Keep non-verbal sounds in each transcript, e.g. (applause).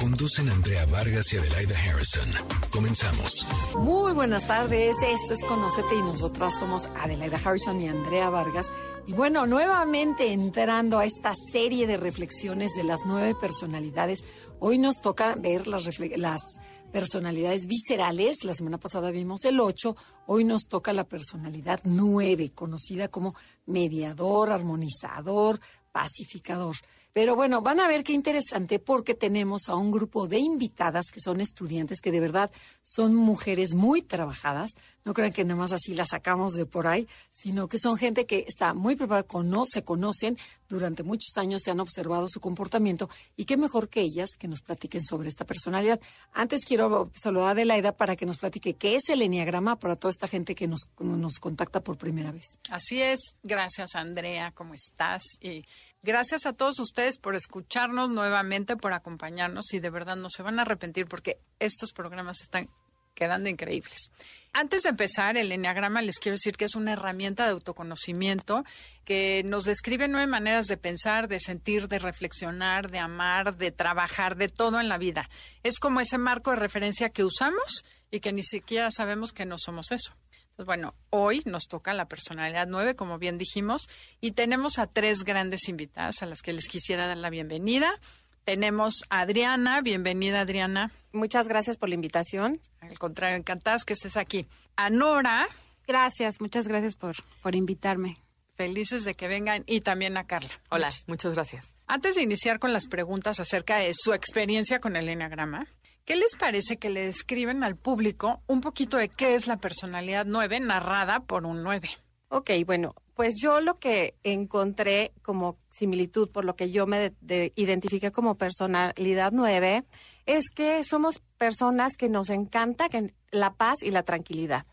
Conducen Andrea Vargas y Adelaida Harrison. Comenzamos. Muy buenas tardes, esto es Conocete y nosotras somos Adelaida Harrison y Andrea Vargas. Y bueno, nuevamente entrando a esta serie de reflexiones de las nueve personalidades, hoy nos toca ver las, las personalidades viscerales. La semana pasada vimos el 8, hoy nos toca la personalidad 9, conocida como mediador, armonizador, pacificador. Pero bueno, van a ver qué interesante porque tenemos a un grupo de invitadas que son estudiantes que de verdad son mujeres muy trabajadas. No crean que nada más así las sacamos de por ahí, sino que son gente que está muy preparada, se conocen, durante muchos años se han observado su comportamiento y qué mejor que ellas que nos platiquen sobre esta personalidad. Antes quiero saludar a Adelaida para que nos platique qué es el enneagrama para toda esta gente que nos, nos contacta por primera vez. Así es. Gracias, Andrea. ¿Cómo estás? Y Gracias a todos ustedes por escucharnos nuevamente, por acompañarnos y de verdad no se van a arrepentir porque estos programas están quedando increíbles. Antes de empezar, el Enneagrama les quiero decir que es una herramienta de autoconocimiento que nos describe nueve maneras de pensar, de sentir, de reflexionar, de amar, de trabajar, de todo en la vida. Es como ese marco de referencia que usamos y que ni siquiera sabemos que no somos eso. Bueno, hoy nos toca la personalidad nueve, como bien dijimos, y tenemos a tres grandes invitadas a las que les quisiera dar la bienvenida. Tenemos a Adriana, bienvenida Adriana. Muchas gracias por la invitación. Al contrario, encantadas que estés aquí. A Nora. Gracias, muchas gracias por, por invitarme. Felices de que vengan y también a Carla. Hola, muchas gracias. Antes de iniciar con las preguntas acerca de su experiencia con el Enneagrama, ¿Qué les parece que le describen al público un poquito de qué es la personalidad 9 narrada por un 9? Ok, bueno, pues yo lo que encontré como similitud, por lo que yo me identifiqué como personalidad 9, es que somos personas que nos encanta la paz y la tranquilidad.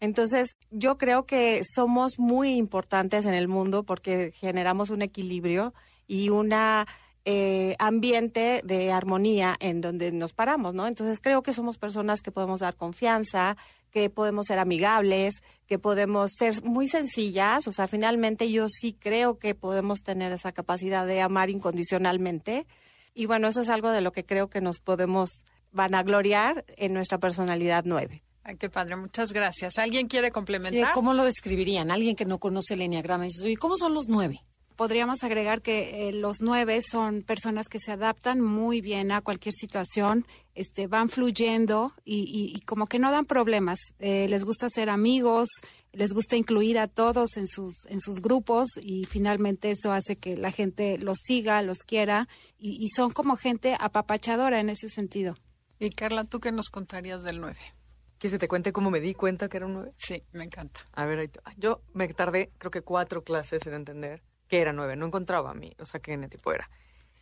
Entonces, yo creo que somos muy importantes en el mundo porque generamos un equilibrio y una eh, ambiente de armonía en donde nos paramos, ¿no? Entonces creo que somos personas que podemos dar confianza, que podemos ser amigables, que podemos ser muy sencillas, o sea, finalmente yo sí creo que podemos tener esa capacidad de amar incondicionalmente. Y bueno, eso es algo de lo que creo que nos podemos vanagloriar en nuestra personalidad nueve. Ay, qué padre, muchas gracias. ¿Alguien quiere complementar? ¿Cómo lo describirían? Alguien que no conoce el enneagrama dice, ¿cómo son los nueve? Podríamos agregar que eh, los nueve son personas que se adaptan muy bien a cualquier situación, este, van fluyendo y, como que no dan problemas. Eh, les gusta ser amigos, les gusta incluir a todos en sus, en sus grupos y finalmente eso hace que la gente los siga, los quiera y, son como gente apapachadora en ese sentido. Y Carla, ¿tú qué nos contarías del nueve? ¿Quieres que te cuente cómo me di cuenta que era un nueve? Sí, me encanta. A ver, yo me tardé creo que cuatro clases en entender que era nueve, no encontraba a mí, o sea, qué tipo era.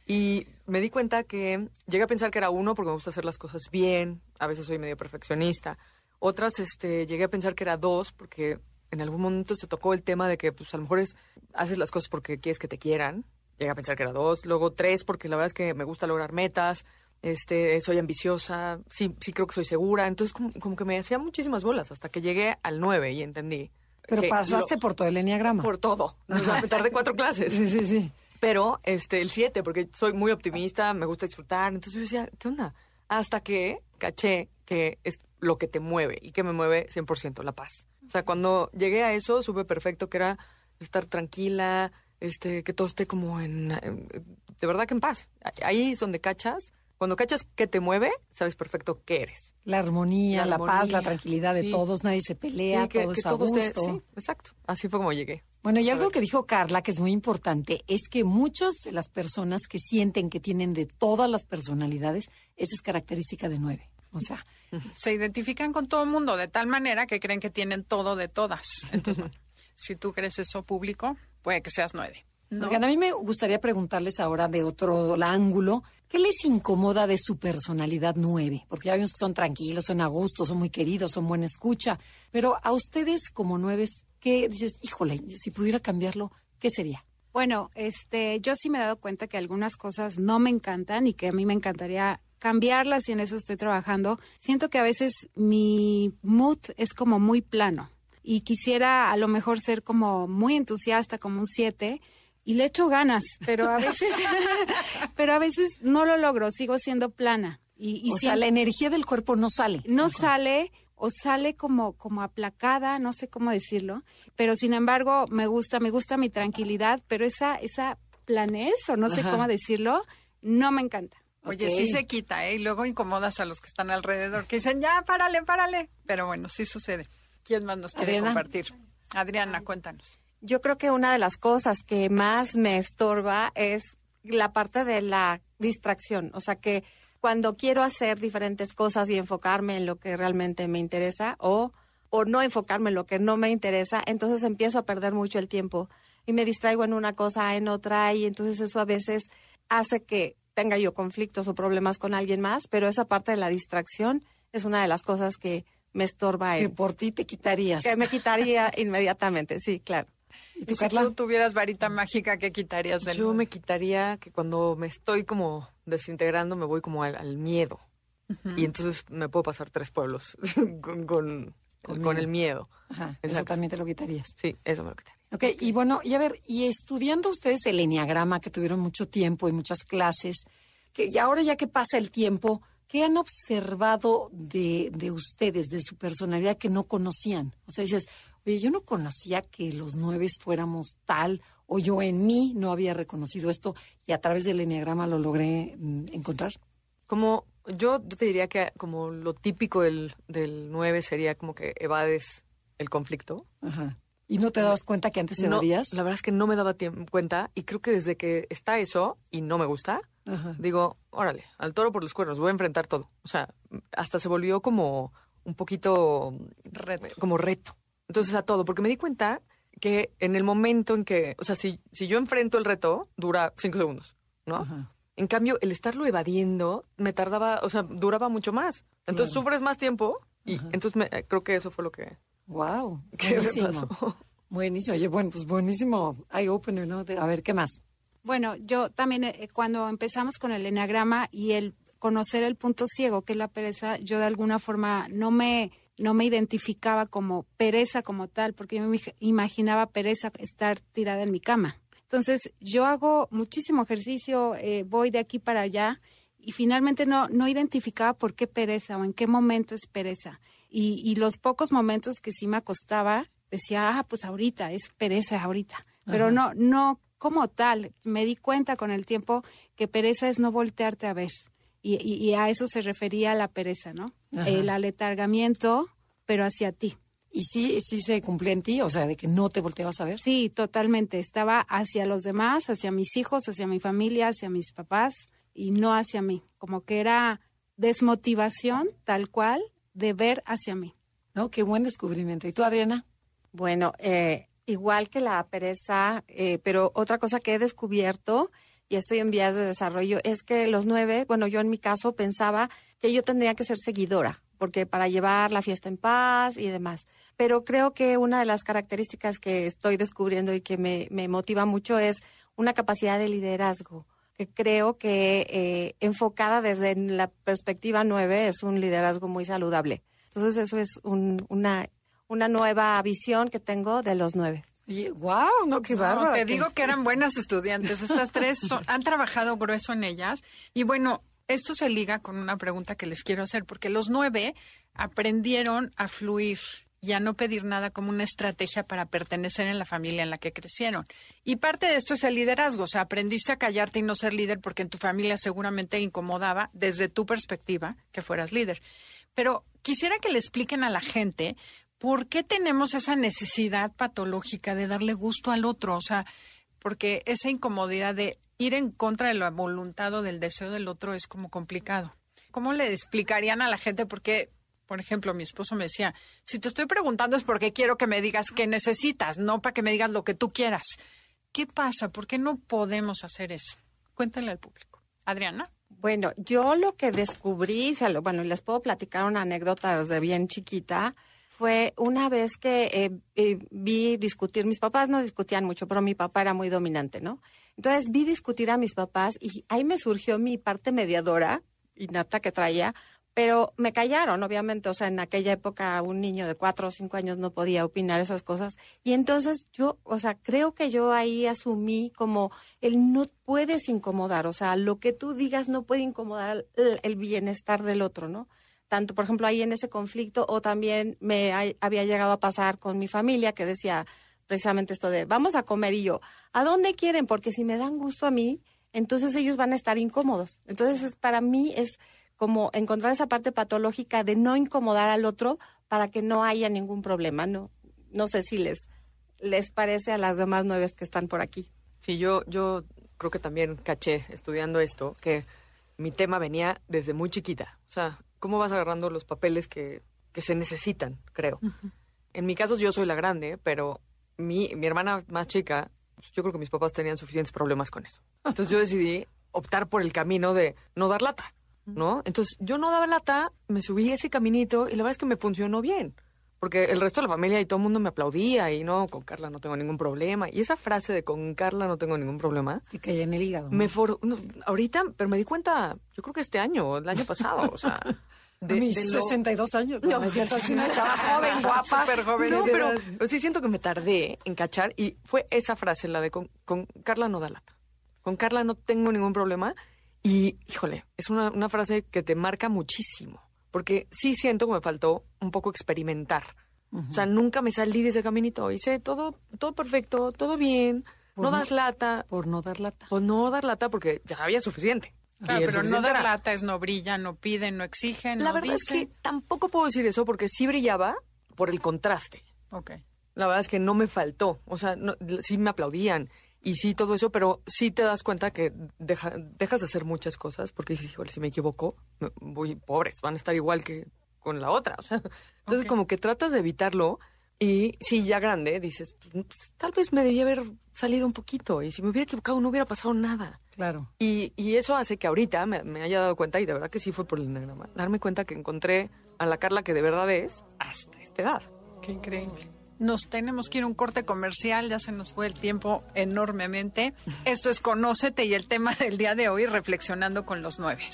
Y me di cuenta que llegué a pensar que era uno porque me gusta hacer las cosas bien, a veces soy medio perfeccionista. Otras, este, llegué a pensar que era dos porque en algún momento se tocó el tema de que, pues, a lo mejor es, haces las cosas porque quieres que te quieran. Llegué a pensar que era dos. Luego tres porque la verdad es que me gusta lograr metas, este, soy ambiciosa, sí, sí creo que soy segura. Entonces, como, como que me hacía muchísimas bolas hasta que llegué al nueve y entendí pero pasaste por todo el enneagrama. Por todo. O sea, tardé cuatro clases. Sí, sí, sí. Pero este, el siete, porque soy muy optimista, me gusta disfrutar. Entonces yo decía, ¿qué onda? Hasta que caché que es lo que te mueve y que me mueve 100% la paz. O sea, cuando llegué a eso, supe perfecto que era estar tranquila, este, que todo esté como en, de verdad que en paz. Ahí es donde cachas cuando cachas que te mueve, sabes perfecto qué eres. La armonía, la, paz, la tranquilidad de todos, nadie se pelea, todo es a gusto. sí, exacto. Así fue como llegué. Bueno, y algo que dijo Carla, que es muy importante, es que muchas de las personas que sienten que tienen de todas las personalidades, esa es característica de nueve. O sea, (laughs) se identifican con todo el mundo de tal manera que creen que tienen todo de todas. Entonces, (laughs) si tú crees eso público, puede que seas nueve. a mí me gustaría preguntarles ahora de otro ángulo, ¿Qué les incomoda de su personalidad nueve? Porque ya vimos que son tranquilos, son a gusto, son muy queridos, son buena escucha. Pero a ustedes como nueve, ¿qué dices? Híjole, si pudiera cambiarlo, ¿qué sería? Bueno, este, yo sí me he dado cuenta que algunas cosas no me encantan y que a mí me encantaría cambiarlas y en eso estoy trabajando. Siento que a veces mi mood es como muy plano y quisiera a lo mejor ser como muy entusiasta, como un 7 y le echo ganas, pero a veces (laughs) pero a veces no lo logro, sigo siendo plana. Y, o sea, la energía del cuerpo no sale. No sale o sale como, como aplacada, no sé cómo decirlo, pero sin embargo me gusta, me gusta mi tranquilidad, pero esa, esa planez, o no sé cómo decirlo, no me encanta. Oye, sí se quita, ¿eh? Y luego incomodas a los que están alrededor, que dicen, ya, párale, párale. Pero bueno, sí sucede. ¿Quién más nos quiere compartir? Adriana, cuéntanos. Yo creo que una de las cosas que más me estorba es la parte de la distracción. O sea, que cuando quiero hacer diferentes cosas y enfocarme en lo que realmente me interesa o, o no enfocarme en lo que no me interesa, entonces empiezo a perder mucho el tiempo y me distraigo en una cosa, en otra y entonces eso a veces hace que tenga yo conflictos o problemas con alguien más, pero esa parte de la distracción es una de las cosas que me estorba. Que por ti te quitarías. Que me quitaría inmediatamente, sí, claro. ¿Y, tú, si tú tuvieras varita mágica, qué quitarías del Yo me quitaría que cuando me estoy como desintegrando me voy como al, miedo. Y entonces me puedo pasar tres pueblos (laughs) con, con, el miedo. Ajá, eso también te lo quitarías. Sí, eso me lo quitaría. Ok, y bueno, y a ver, y estudiando ustedes el enneagrama, que tuvieron mucho tiempo y muchas clases, que y ahora ya que pasa el tiempo, ¿qué han observado de, de ustedes, de su personalidad que no conocían? O sea, dices, oye, yo no conocía que los nueve fuéramos tal, o yo en mí no había reconocido esto y a través del enneagrama lo logré mm, encontrar. Como yo, te diría que como lo típico del, del 9 sería como que evades el conflicto. Ajá. ¿Y no te dabas cuenta que antes evadías? la verdad es que no me daba cuenta y creo que desde que está eso y no me gusta, digo, órale, al toro por los cuernos, voy a enfrentar todo. O sea, hasta se volvió como un poquito como reto. Entonces a todo, porque me di cuenta que en el momento en que, o sea, si, si yo enfrento el reto, dura cinco segundos, ¿no? En cambio, el estarlo evadiendo me tardaba, o sea, duraba mucho más. Entonces sufres más tiempo y entonces me, creo que eso fue lo que... ¡Wow! (laughs) buenísimo. Buenísimo. Oye, bueno, pues buenísimo. Eye opener, ¿no? A ver, ¿qué más? Bueno, yo también eh, cuando empezamos con el enagrama y el conocer el punto ciego, que es la pereza, yo de alguna forma no me no me identificaba como pereza como tal, porque yo me imaginaba pereza estar tirada en mi cama. Entonces, yo hago muchísimo ejercicio, eh, voy de aquí para allá y finalmente no, no identificaba por qué pereza o en qué momento es pereza. Y, y los pocos momentos que sí me acostaba, decía, ah, pues ahorita, es pereza ahorita. Pero no, no como tal. Me di cuenta con el tiempo que pereza es no voltearte a ver. Y, a eso se refería la pereza, ¿no? El aletargamiento, pero hacia ti. ¿Y sí, sí se cumplía en ti? O sea, de que no te volteabas a ver. Sí, totalmente. Estaba hacia los demás, hacia mis hijos, hacia mi familia, hacia mis papás y no hacia mí. Como que era desmotivación tal cual de ver hacia mí. No, qué buen descubrimiento. ¿Y tú, Adriana? Bueno, eh, igual que la pereza, eh, pero otra cosa que he descubierto y estoy en vías de desarrollo, es que los nueve, bueno, yo en mi caso pensaba que yo tendría que ser seguidora, porque para llevar la fiesta en paz y demás. Pero creo que una de las características que estoy descubriendo y que me, motiva mucho es una capacidad de liderazgo, que creo que eh, enfocada desde la perspectiva nueve es un liderazgo muy saludable. Entonces eso es una, una nueva visión que tengo de los nueve. ¡Wow! No, qué bárbaro. te digo que eran buenas estudiantes. Estas tres han trabajado grueso en ellas. Y bueno, esto se liga con una pregunta que les quiero hacer, porque los nueve aprendieron a fluir y a no pedir nada como una estrategia para pertenecer en la familia en la que crecieron. Y parte de esto es el liderazgo, o sea, aprendiste a callarte y no ser líder porque en tu familia seguramente incomodaba desde tu perspectiva que fueras líder. Pero quisiera que le expliquen a la gente ¿por qué tenemos esa necesidad patológica de darle gusto al otro? O sea, porque esa incomodidad de ir en contra de la voluntad o del deseo del otro es como complicado. ¿Cómo le explicarían a la gente por qué, por ejemplo, mi esposo me decía, si te estoy preguntando es porque quiero que me digas qué necesitas, no para que me digas lo que tú quieras? ¿Qué pasa? ¿Por qué no podemos hacer eso? Cuéntale al público. Adriana. Bueno, yo lo que descubrí, bueno, les puedo platicar una anécdota desde bien chiquita fue una vez que eh, eh, vi discutir, mis papás no discutían mucho, pero mi papá era muy dominante, ¿no? Entonces vi discutir a mis papás y ahí me surgió mi parte mediadora innata que traía, pero me callaron, obviamente, o sea, en aquella época un niño de cuatro o cinco años no podía opinar esas cosas. Y entonces yo, o sea, creo que yo ahí asumí como el no puedes incomodar, o sea, lo que tú digas no puede incomodar el, el bienestar del otro, ¿no? Tanto, por ejemplo, ahí en ese conflicto, o también me hay- había llegado a pasar con mi familia que decía precisamente esto de, vamos a comer y yo, ¿a dónde quieren? Porque si me dan gusto a mí, entonces ellos van a estar incómodos. Entonces, es- para mí es como encontrar esa parte patológica de no incomodar al otro para que no haya ningún problema, ¿no? No sé si les, les parece a las demás nueve que están por aquí. Sí, yo, yo creo que también caché estudiando esto que mi tema venía desde muy chiquita. O sea, ¿cómo vas agarrando los papeles que, que se necesitan, creo? En mi caso yo soy la grande, pero mi, mi hermana más chica, pues, yo creo que mis papás tenían suficientes problemas con eso. Entonces yo decidí optar por el camino de no dar lata, ¿no? Entonces yo no daba lata, me subí ese caminito y la verdad es que me funcionó bien. Porque el resto de la familia y todo el mundo me aplaudía y no, con Carla no tengo ningún problema. Y esa frase de con Carla no tengo ningún problema, Te caía en el hígado. ¿no? me for no, ahorita, pero me di cuenta, yo creo que este año, el año pasado, o sea, (laughs) de, mis de lo- 62 años. No, es cierto, así una chava joven, (laughs) guapa. Súper joven. No, pero sí siento que me tardé en cachar y fue esa frase, la de con, con Carla no da lata. Con Carla no tengo ningún problema. Y, híjole, es una, una frase que te marca muchísimo. Porque sí siento que me faltó un poco experimentar. O sea, nunca me salí de ese caminito. Hice todo, todo perfecto, todo bien. No no- das lata. Por no dar lata. Pues no dar lata porque ya había suficiente. Claro, pero no dar era- lata es no brilla, no pide, no exige, no La verdad dice. es que tampoco puedo decir eso porque sí brillaba por el contraste. Ok. La verdad es que no me faltó. O sea, no- sí me aplaudían y sí todo eso, pero sí te das cuenta que deja- dejas de hacer muchas cosas porque dices, híjole, si me equivoco, voy pobres, van a estar igual que con la otra. O sea, entonces como que tratas de evitarlo y sí, ya grande, dices, pues, pues, tal vez me debía haber salido un poquito y si me hubiera equivocado no hubiera pasado nada. Claro. Y, y eso hace que ahorita me, me haya dado cuenta, y de verdad que sí fue por el enagrama, darme cuenta que encontré a la Carla que de verdad es hasta esta edad. Qué increíble. Nos tenemos que ir a un corte comercial, ya se nos fue el tiempo enormemente. Esto es Conócete y el tema del día de hoy, reflexionando con los nueve.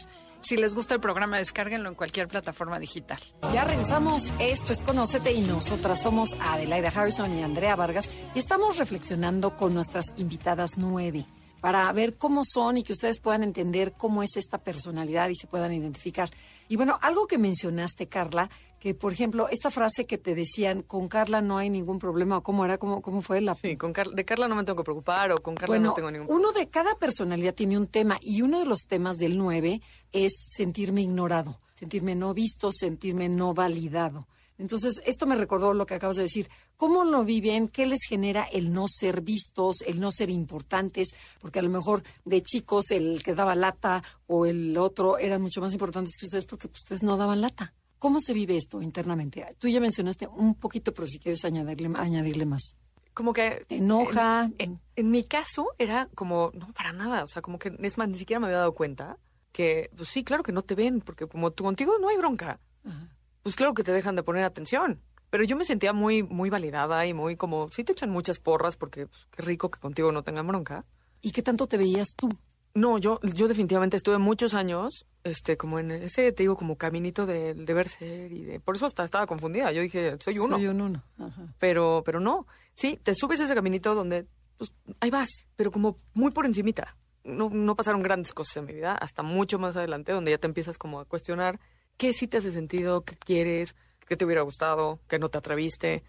Si les gusta el programa, descárguenlo en cualquier plataforma digital. Ya regresamos. Esto es Conócete y nosotras somos Adelaida Harrison y Andrea Vargas y estamos reflexionando con nuestras invitadas nueve para ver cómo son y que ustedes puedan entender cómo es esta personalidad y se puedan identificar. Y bueno, algo que mencionaste, Carla, que por ejemplo, esta frase que te decían, con Carla no hay ningún problema, o cómo era, cómo, cómo fue la... Sí, con Car- de Carla no me tengo que preocupar o con Carla Bueno, no tengo ningún problema. uno de cada personalidad tiene un tema y uno de los temas del 9 es sentirme ignorado, sentirme no visto, sentirme no validado. Entonces, esto me recordó lo que acabas de decir. ¿Cómo lo viven? ¿Qué les genera el no ser vistos, el no ser importantes? Porque a lo mejor de chicos el que daba lata o el otro eran mucho más importantes que ustedes porque pues, ustedes no daban lata. ¿Cómo se vive esto internamente? Tú ya mencionaste un poquito, pero si quieres añadirle, añadirle más. Como que... ¿Te enoja? En, en mi caso era como, no, para nada. O sea, como que, es más, ni siquiera me había dado cuenta que, pues sí, claro que no te ven, porque como tú contigo no hay bronca. Ajá. Pues claro que te dejan de poner atención. Pero yo me sentía muy, muy validada y muy como, sí te echan muchas porras porque pues, qué rico que contigo no tengan bronca. ¿Y qué tanto te veías tú? No, yo, yo definitivamente estuve muchos años, este, como en ese, te digo, como caminito de deber ser y de, por eso hasta estaba confundida. Yo dije, soy uno. Soy un uno. Ajá. Pero, pero no. Sí, te subes a ese caminito donde, pues, ahí vas, pero como muy por encimita. No, no pasaron grandes cosas en mi vida, hasta mucho más adelante, donde ya te empiezas como a cuestionar qué sí te hace sentido, qué quieres, qué te hubiera gustado, qué no te atreviste.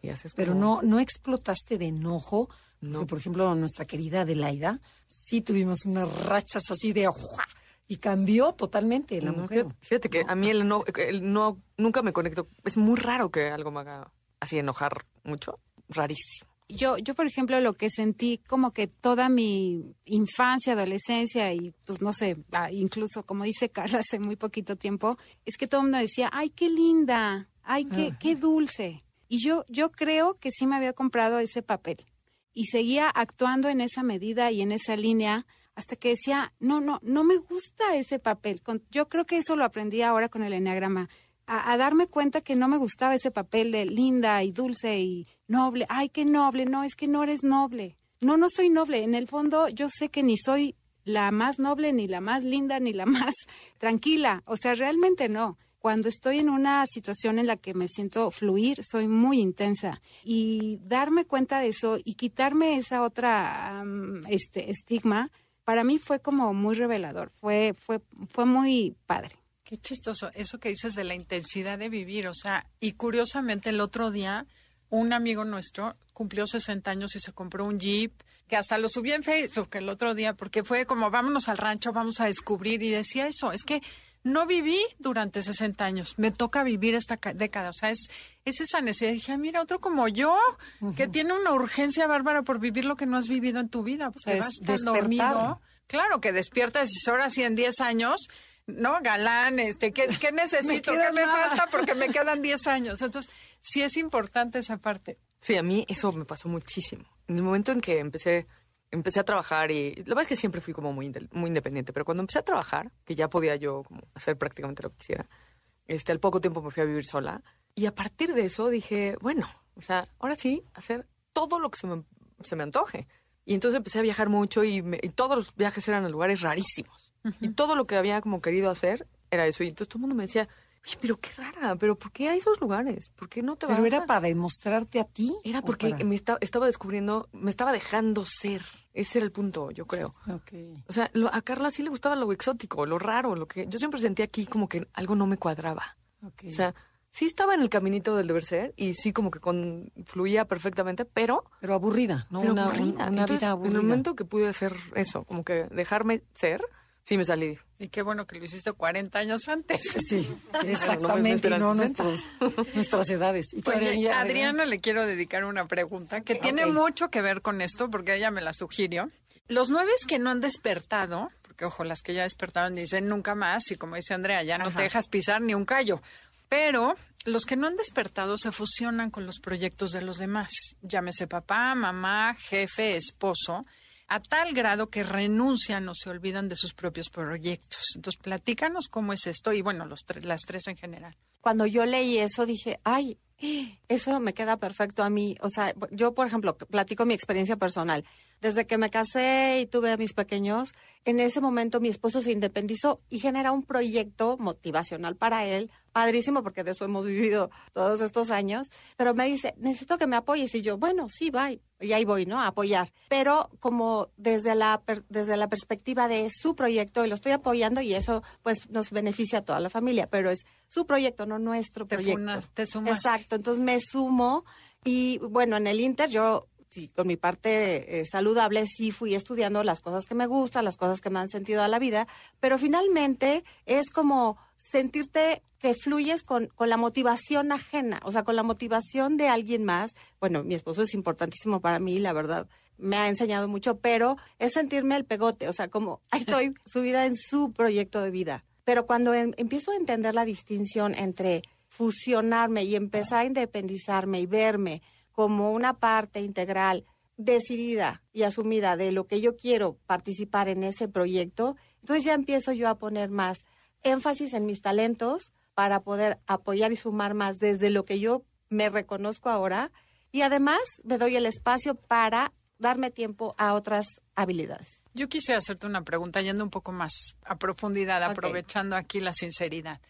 Y haces Pero como- no, no explotaste de enojo. No. Por ejemplo, nuestra querida Adelaida, sí tuvimos unas rachas así de ¡ujua! y cambió totalmente la No, mujer. fíjate, que a mí el no, el no, nunca me conecto. Es muy raro que algo me haga así enojar mucho. Rarísimo. Yo, yo, por ejemplo, lo que sentí como que toda mi infancia, adolescencia y, pues, no sé, ah, incluso, como dice Carla hace muy poquito tiempo, es que todo el mundo decía, ay, qué linda, ay, qué, qué dulce. Y yo, yo creo que sí me había comprado ese papel y seguía actuando en esa medida y en esa línea hasta que decía, no, no, no me gusta ese papel. Yo creo que eso lo aprendí ahora con el enneagrama. a darme cuenta que no me gustaba ese papel de linda y dulce y noble. Ay, qué noble. No, es que no eres noble. No, no soy noble. En el fondo, yo sé que ni soy la más noble, ni la más linda, ni la (laughs) más tranquila. O sea, realmente no. Cuando estoy en una situación en la que me siento fluir, soy muy intensa. Y darme cuenta de eso y quitarme esa otra este, estigma, para mí fue como muy revelador. Fue, fue, fue muy padre. Qué chistoso, eso que dices de la intensidad de vivir, o sea, y curiosamente el otro día un amigo nuestro cumplió 60 años y se compró un Jeep, que hasta lo subí en Facebook el otro día, porque fue como vámonos al rancho, vamos a descubrir, y decía eso, es que no viví durante 60 años, me toca vivir esta ca- década, o sea, es, es esa necesidad. Dije, "Ah, mira, otro como yo, que tiene una urgencia bárbara por vivir lo que no has vivido en tu vida, porque sea, vas tan dormido. Claro, que despiertas y ahora sí en 10 años, no, galán, este, ¿qué, qué (laughs) necesito? queda ¿Qué me nada. falta? Porque me quedan (laughs) 10 años. Entonces, sí es importante esa parte. Sí, a mí eso me pasó muchísimo. En el momento en que empecé, empecé a trabajar y la verdad es que siempre fui como muy, muy independiente, pero cuando empecé a trabajar, que ya podía yo como hacer prácticamente lo que quisiera, este, al poco tiempo me fui a vivir sola y a partir de eso dije, bueno, o sea, ahora sí, hacer todo lo que se me, se me antoje. Y entonces empecé a viajar mucho y, me- y todos los viajes eran a lugares rarísimos. Y todo lo que había como querido hacer era eso. Y entonces todo el mundo me decía, oye, pero qué rara, pero ¿por qué a esos lugares? ¿Por qué no te vas Pero era a- para demostrarte a ti. era porque para- me esta- estaba descubriendo, me estaba dejando ser. Ese era el punto, yo creo. O sea, lo- a Carla sí le gustaba lo exótico, lo raro, lo que yo siempre sentía aquí como que algo no me cuadraba. ok. O sea, sí estaba en el caminito del deber ser y sí como que con, fluía perfectamente, pero, pero aburrida, ¿no? pero una, aburrida. un- una Entonces, vida en aburrida. el momento que pude hacer eso, como que dejarme ser, sí me salí. Y qué bueno que lo hiciste 40 años antes. Sí, (laughs) exactamente, no nuestros, (laughs) nuestras edades. Y todavía- a Adriana le quiero dedicar una pregunta que tiene mucho que ver con esto, porque ella me la sugirió. Los nueve que no han despertado, porque ojo, las que ya despertaron dicen nunca más, y como dice Andrea, ya no te dejas pisar ni un callo. Pero los que no han despertado se fusionan con los proyectos de los demás. Llámese papá, mamá, jefe, esposo, a tal grado que renuncian o se olvidan de sus propios proyectos. Entonces, platícanos cómo es esto y bueno, los tres, las tres en general. cuando yo leí eso dije, ay, eso me queda perfecto a mí. O sea, yo, por ejemplo, platico mi experiencia personal. Desde que me casé y tuve a mis pequeños, en ese momento mi esposo se independizó y genera un proyecto motivacional para él, padrísimo, porque de eso hemos vivido todos estos años. Pero me dice, necesito que me apoyes. Y yo, bueno, sí, bye. Y ahí voy, ¿no? A apoyar. Pero como desde la, desde la perspectiva de su proyecto, y lo estoy apoyando y eso pues nos beneficia a toda la familia, pero es su proyecto, no nuestro Te, proyecto. funas- te sumaste. Exacto, entonces me sumo y bueno, en el Inter yo, sí, con mi parte eh, saludable, sí fui estudiando las cosas que me gustan, las cosas que me han sentido a la vida, pero finalmente es como sentirte que fluyes con, con la motivación ajena, o sea, con la motivación de alguien más. Bueno, mi esposo es importantísimo para mí, la verdad, me ha enseñado mucho, pero es sentirme el pegote, o sea, como (laughs) ahí estoy subida en su proyecto de vida. Pero cuando em- empiezo a entender la distinción entre fusionarme y empezar a independizarme y verme como una parte integral, decidida y asumida de lo que yo quiero participar en ese proyecto, entonces ya empiezo yo a poner más énfasis en mis talentos para poder apoyar y sumar más desde lo que yo me reconozco ahora y además me doy el espacio para darme tiempo a otras habilidades. Yo quisiera hacerte una pregunta yendo un poco más a profundidad, aprovechando aquí la sinceridad.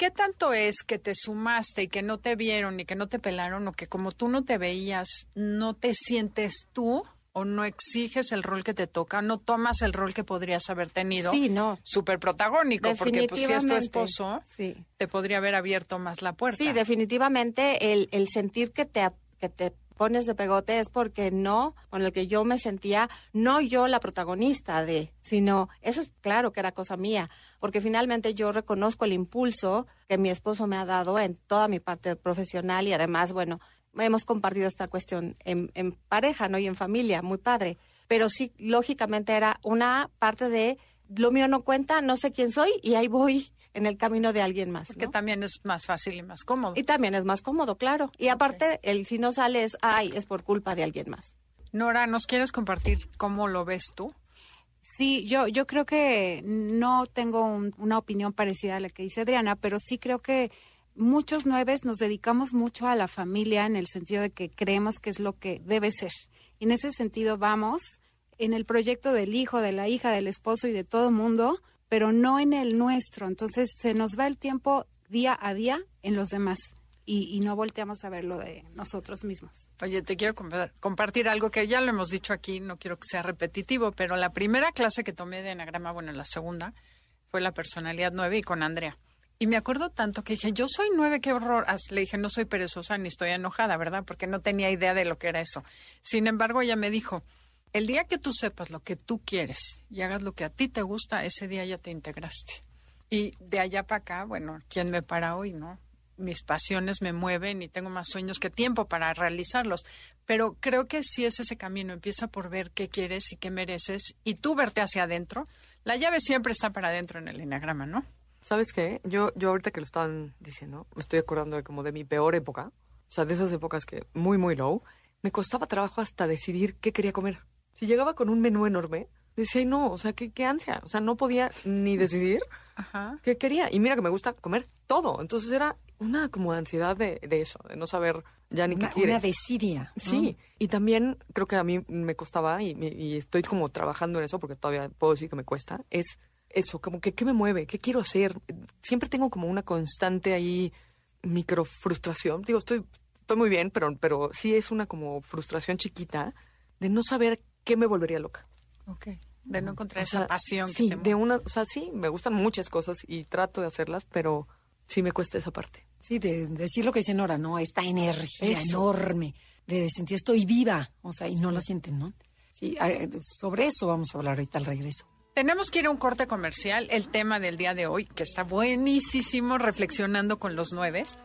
¿Qué tanto es que te sumaste y que no te vieron y que no te pelaron o que como tú no te veías, no te sientes tú o no exiges el rol que te toca, no tomas el rol que podrías haber tenido? Sí, no. Súper protagónico, porque pues, si es tu esposo, Sí. te podría haber abierto más la puerta. Sí, definitivamente el, el sentir que te, que te pones de pegote es porque no, con el que yo me sentía, no yo la protagonista de, sino eso es claro que era cosa mía, porque finalmente yo reconozco el impulso que mi esposo me ha dado en toda mi parte profesional y además, bueno, hemos compartido esta cuestión en, en pareja, ¿no? Y en familia, muy padre. Pero sí, lógicamente era una parte de lo mío no cuenta, no sé quién soy y ahí voy en el camino de alguien más. Porque ¿no? también es más fácil y más cómodo. Y también es más cómodo, claro. Y aparte, el si no sale es, ay, es por culpa de alguien más. Nora, ¿nos quieres compartir cómo lo ves tú? Sí, yo, yo creo que no tengo un- una opinión parecida a la que dice Adriana, pero sí creo que muchos nueves nos dedicamos mucho a la familia en el sentido de que creemos que es lo que debe ser. Y en ese sentido vamos en el proyecto del hijo, de la hija, del esposo y de todo mundo, pero no en el nuestro. Entonces se nos va el tiempo día a día en los demás y, no volteamos a ver lo de nosotros mismos. Oye, te quiero compartir algo que ya lo hemos dicho aquí, no quiero que sea repetitivo, pero la primera clase que tomé de enagrama, bueno, la segunda, fue la personalidad nueve y con Andrea. Y me acuerdo tanto que dije, yo soy nueve, qué horror. Le dije, no soy perezosa ni estoy enojada, ¿verdad? Porque no tenía idea de lo que era eso. Sin embargo, ella me dijo, el día que tú sepas lo que tú quieres y hagas lo que a ti te gusta, ese día ya te integraste. Y de allá para acá, bueno, ¿quién me para hoy, no? Mis pasiones me mueven y tengo más sueños que tiempo para realizarlos. Pero creo que si es ese camino, empieza por ver qué quieres y qué mereces y tú verte hacia adentro. La llave siempre está para adentro en el enagrama, ¿no? ¿Sabes qué? Yo, yo ahorita que lo estaban diciendo, me estoy acordando de como de mi peor época. O sea, de esas épocas que muy, muy low. Me costaba trabajo hasta decidir qué quería comer. Si llegaba con un menú enorme, decía, Ay, no, o sea, qué, qué ansia. O sea, no podía ni decidir qué quería. Y mira que me gusta comer todo. Entonces era una como ansiedad de, de eso, de no saber ya ni qué quieres. Una desidia. Sí, y también creo que a mí me costaba, y, y, estoy como trabajando en eso, porque todavía puedo decir que me cuesta, es eso, como que qué me mueve, qué quiero hacer. Siempre tengo como una constante ahí micro frustración. Digo, estoy, estoy muy bien, pero, pero sí es una como frustración chiquita de no saber qué me volvería loca. Ok. De no encontrar esa pasión. Sí, de una, o sea, sí, me gustan muchas cosas y trato de hacerlas, pero sí me cuesta esa parte. Sí, de, decir lo que dice Nora, ¿no? Esta energía enorme de sentir estoy viva, o sea, y no la sienten, ¿no? Sí, sobre eso vamos a hablar ahorita al regreso. Tenemos que ir a un corte comercial. El tema del día de hoy, que está buenísimo, reflexionando con los nueves.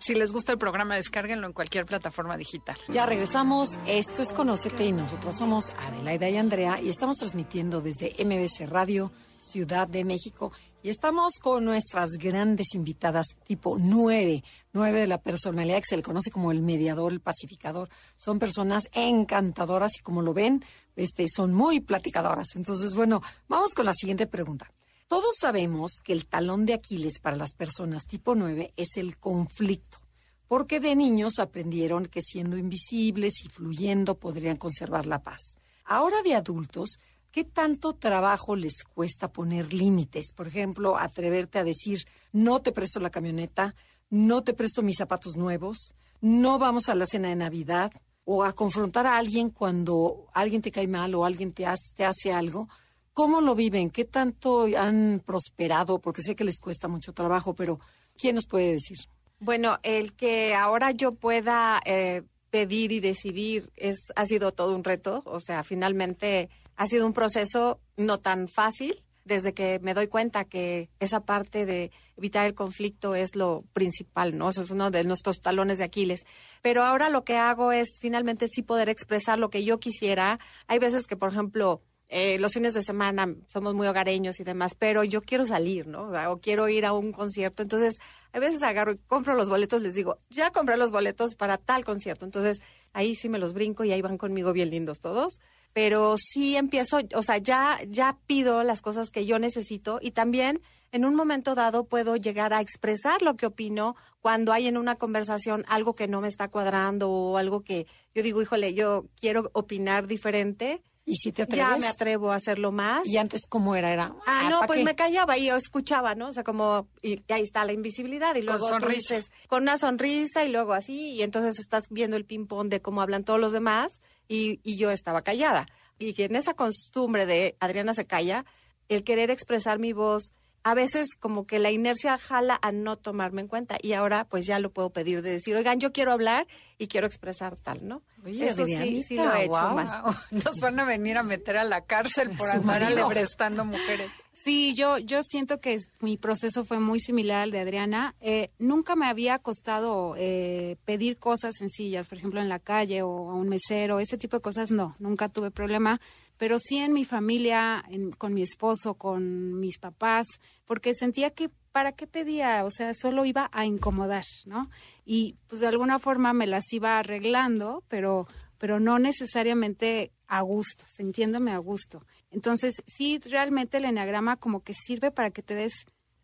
Si les gusta el programa, descárguenlo en cualquier plataforma digital. Ya regresamos. Esto es Conócete y nosotros somos Adelaida y Andrea y estamos transmitiendo desde MBC Radio, Ciudad de México. Y estamos con nuestras grandes invitadas, tipo nueve, nueve de la personalidad que se le conoce como el mediador, el pacificador. Son personas encantadoras y como lo ven, este, son muy platicadoras. Entonces, bueno, vamos con la siguiente pregunta. Todos sabemos que el talón de Aquiles para las personas tipo 9 es el conflicto, porque de niños aprendieron que siendo invisibles y fluyendo podrían conservar la paz. Ahora de adultos, ¿qué tanto trabajo les cuesta poner límites? Por ejemplo, atreverte a decir, no te presto la camioneta, no te presto mis zapatos nuevos, no vamos a la cena de Navidad, o a confrontar a alguien cuando alguien te cae mal o alguien te hace, te hace algo ¿Cómo lo viven? ¿Qué tanto han prosperado? Porque sé que les cuesta mucho trabajo, pero ¿quién nos puede decir? Bueno, el que ahora yo pueda eh, pedir y decidir es ha sido todo un reto. O sea, finalmente ha sido un proceso no tan fácil desde que me doy cuenta que esa parte de evitar el conflicto es lo principal, ¿no? Eso es uno de nuestros talones de Aquiles. Pero ahora lo que hago es finalmente sí poder expresar lo que yo quisiera. Hay veces que, por ejemplo, eh, los fines de semana somos muy hogareños y demás, pero yo quiero salir, ¿no? O, quiero ir a un concierto. Entonces, a veces agarro y compro los boletos, les digo, ya compré los boletos para tal concierto. Entonces, ahí sí me los brinco y ahí van conmigo bien lindos todos. Pero sí empiezo, o sea, ya, ya pido las cosas que yo necesito y también en un momento dado puedo llegar a expresar lo que opino cuando hay en una conversación algo que no me está cuadrando o algo que yo digo, híjole, yo quiero opinar diferente ¿Y si te atreves? Ya me atrevo a hacerlo más. ¿Y antes cómo era? era ah, no, pues me callaba y yo escuchaba, ¿no? O sea, como, y ahí está la invisibilidad. Y luego con sonrisa. con una sonrisa y luego así, y entonces estás viendo el ping-pong de cómo hablan todos los demás, y, y yo estaba callada. Y que en esa costumbre de Adriana se calla, el querer expresar mi voz, a veces como que la inercia jala a no tomarme en cuenta y ahora pues ya lo puedo pedir de decir, oigan, yo quiero hablar y quiero expresar tal, ¿no? Oye, Eso sí, sí lo he hecho más. (laughs) Nos van a venir a meter a la cárcel por andar alebrestando mujeres. Sí, yo, yo siento que mi proceso fue muy similar al de Adriana. Eh, nunca me había costado eh, pedir cosas sencillas, por ejemplo, en la calle o a un mesero, ese tipo de cosas, no, nunca tuve problema pero sí en mi familia, con mi esposo, con mis papás, porque sentía que para qué pedía, o sea, solo iba a incomodar, ¿no? Y pues de alguna forma me las iba arreglando, pero pero no necesariamente a gusto, sintiéndome a gusto. Entonces, sí, realmente el enagrama como que sirve para que te des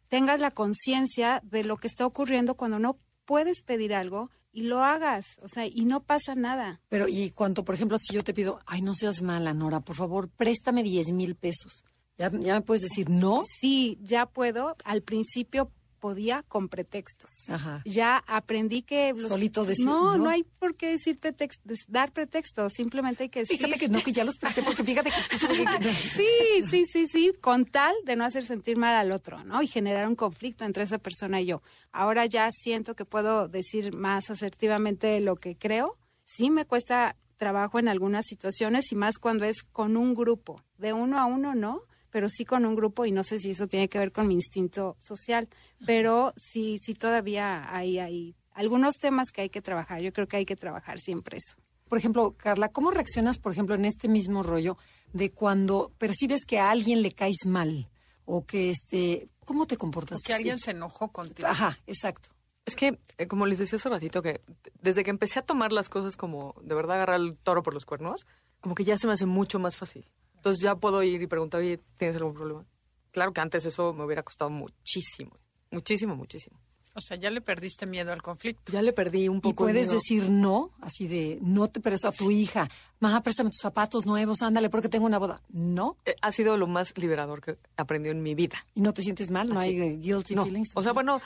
tengas la conciencia de lo que está ocurriendo cuando no puedes pedir algo y lo hagas, o sea, y no pasa nada. Pero, ¿y cuánto, por ejemplo, si yo te pido, ay, no seas mala, Nora, por favor, préstame 10 mil pesos? ¿Ya, ¿Ya me puedes decir no? Sí, ya puedo. Al principio podía con pretextos. Ajá. Ya aprendí que... los- Solito decir, no, ¿no? no, hay por qué decir pretextos, dar pretextos, simplemente hay que decir... Fíjate que no, que ya los presté, porque fíjate que... (laughs) Sí, sí, sí, sí, con tal de no hacer sentir mal al otro, ¿no? Y generar un conflicto entre esa persona y yo. Ahora ya siento que puedo decir más asertivamente lo que creo. Sí me cuesta trabajo en algunas situaciones y más cuando es con un grupo. De uno a uno no, pero sí con un grupo y no sé si eso tiene que ver con mi instinto social. Pero sí, sí todavía hay, hay algunos temas que hay que trabajar. Yo creo que hay que trabajar siempre eso. Por ejemplo, Carla, ¿cómo reaccionas, por ejemplo, en este mismo rollo de cuando percibes que a alguien le caes mal? O que, este, ¿cómo te comportas? Que alguien se enojó contigo. Ajá, exacto. Es que, eh, como les decía hace ratito, que desde que empecé a tomar las cosas como de verdad agarrar el toro por los cuernos, como que ya se me hace mucho más fácil. Entonces ya puedo ir y preguntar, oye, ¿tienes algún problema? Claro que antes eso me hubiera costado muchísimo, muchísimo, muchísimo. O sea, ya le perdiste miedo al conflicto. Ya le perdí un Y poco. el puedes miedo. decir no, así de, no te presto a tu hija. Mamá, préstame tus zapatos nuevos, ándale, porque tengo una boda. No. Eh, Ha sido lo más liberador que aprendí en mi vida. Y no te sientes mal, no Así. hay eh, guilty No. feelings. O sea, bueno,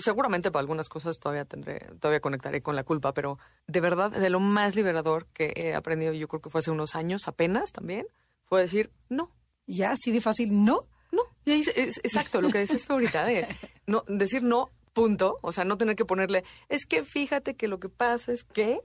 seguramente para algunas cosas todavía tendré, todavía conectaré con la culpa, pero de verdad, de lo más liberador que he aprendido, yo creo que fue hace unos años apenas también, fue decir no. Ya, así de fácil, no. No, y ahí es, es exacto lo que decías tú ahorita, de no, decir no, punto. O sea, no tener que ponerle, es que fíjate que lo que pasa es que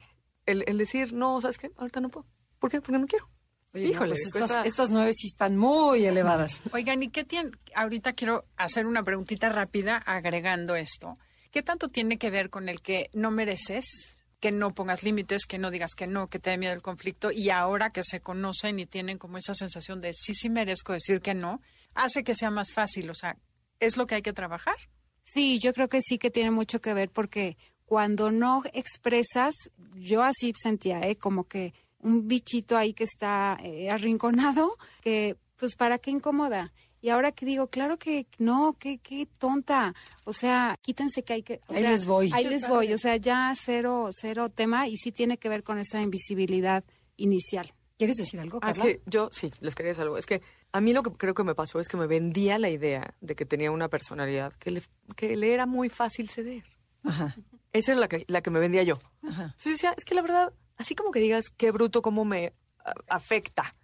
el, el decir no, ¿sabes qué? Ahorita no puedo. ¿Por qué? Porque no quiero. Oye, no, Híjole, pues estas, cuesta- estas nueve sí están muy elevadas. Oigan, ¿y qué tiene? Ahorita quiero hacer una preguntita rápida agregando esto. ¿Qué tanto tiene que ver con el que no mereces, que no pongas límites, que no digas que no, que te dé miedo el conflicto y ahora que se conocen y tienen como esa sensación de sí, sí merezco decir que no, hace que sea más fácil? O sea, ¿es lo que hay que trabajar? Sí, yo creo que sí que tiene mucho que ver porque cuando no expresas, yo así sentía, ¿eh? como que un bichito ahí que está eh, arrinconado, que pues para qué incomoda. Y ahora que digo, claro que no, qué, qué tonta. O sea, quítense que hay que... o Ahí sea, les voy. Ahí les voy. O sea, ya cero, cero tema y sí tiene que ver con esa invisibilidad inicial. ¿Quieres decir algo, Ah, es Carla? que yo sí, les quería decir algo. Es que a mí lo que creo que me pasó es que me vendía la idea de que tenía una personalidad que le, que le era muy fácil ceder. Ajá, Esa es la que, la que me vendía yo. ajá. Entonces yo decía, es que la verdad, así como que digas qué bruto, cómo me a- afecta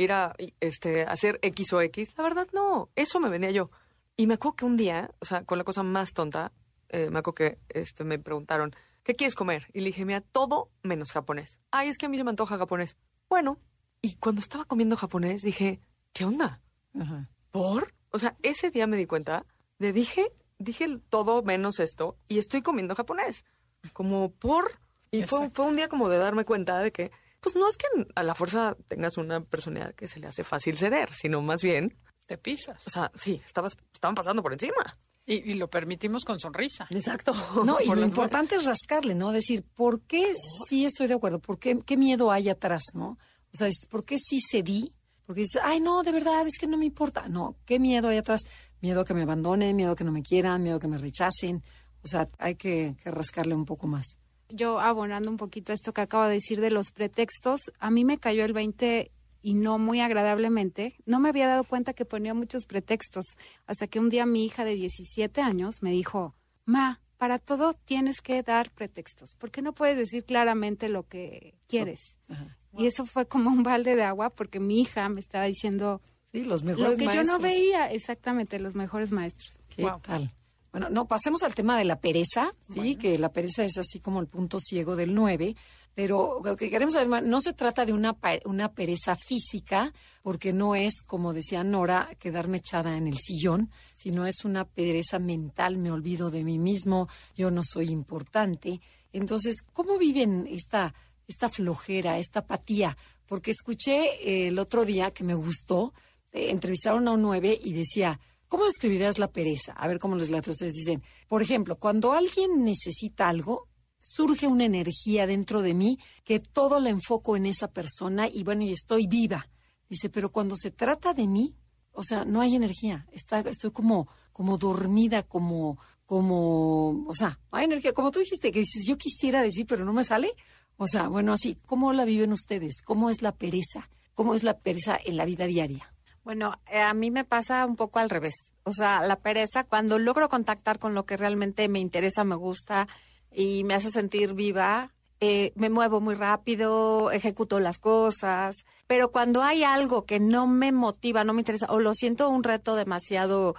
ir a este, hacer X o X, la verdad no, eso me venía yo. Y me acuerdo que un día, o sea, con la cosa más tonta, eh, me acuerdo que este, me preguntaron, ¿qué quieres comer? Y le dije, mira, todo menos japonés. Ay, es que a mí se me antoja japonés. Bueno, y cuando estaba comiendo japonés dije, ¿qué onda? ajá. ¿Por? O sea, ese día me di cuenta de dije, dije todo menos esto y estoy comiendo japonés. Como por. Y fue, fue un día como de darme cuenta de que, pues no es que a la fuerza tengas una personalidad que se le hace fácil ceder, sino más bien, Te pisas. o sea, sí, estabas, estaban pasando por encima. Y, y lo permitimos con sonrisa. Exacto. (laughs) No, y lo importante es rascarle, ¿no? Decir, ¿por qué sí estoy de acuerdo? ¿Por qué, qué miedo hay atrás, no? O sea, es, ¿por qué sí cedí? Porque dices, ay, no, de verdad, es que no me importa. No, ¿qué miedo hay atrás? Miedo a que me abandonen, miedo a que no me quieran, miedo a que me rechacen. O sea, hay que, que rascarle un poco más. Yo abonando un poquito a esto que acabo de decir de los pretextos, a mí me cayó el 20 y no muy agradablemente. No me había dado cuenta que ponía muchos pretextos, hasta que un día mi hija de 17 años me dijo, Ma, para todo tienes que dar pretextos. ¿Por qué no puedes decir claramente lo que quieres? Ajá. Y eso fue como un balde de agua porque mi hija me estaba diciendo Sí, los mejores lo que yo no veía, exactamente, los mejores maestros. ¿Qué Wow. tal? Bueno, no, pasemos al tema de la pereza, sí, que la pereza es así como el punto ciego del 9, pero lo que queremos saber, no se trata de una, una pereza física, porque no es, como decía Nora, quedarme echada en el sillón, sino es una pereza mental, me olvido de mí mismo, yo no soy importante. Entonces, ¿cómo viven esta, esta flojera, esta apatía? Porque escuché eh, el otro día que me gustó, eh, entrevistaron a un 9 y decía, ¿Cómo describirías la pereza? A ver cómo les late. Ustedes dicen, por ejemplo, cuando alguien necesita algo, surge una energía dentro de mí que todo la enfoco en esa persona y bueno, y estoy viva. Dice, pero cuando se trata de mí, o sea, no hay energía. Está, estoy como, como dormida, como, como, o sea, hay energía, como tú dijiste, que dices, yo quisiera decir, pero no me sale. O sea, bueno, así, ¿cómo la viven ustedes? ¿Cómo es la pereza? ¿Cómo es la pereza en la vida diaria? Bueno, eh, a mí me pasa un poco al revés. O sea, la pereza, cuando logro contactar con lo que realmente me interesa, me gusta y me hace sentir viva, eh, me muevo muy rápido, ejecuto las cosas, pero cuando hay algo que no me motiva, no me interesa, o lo siento un reto demasiado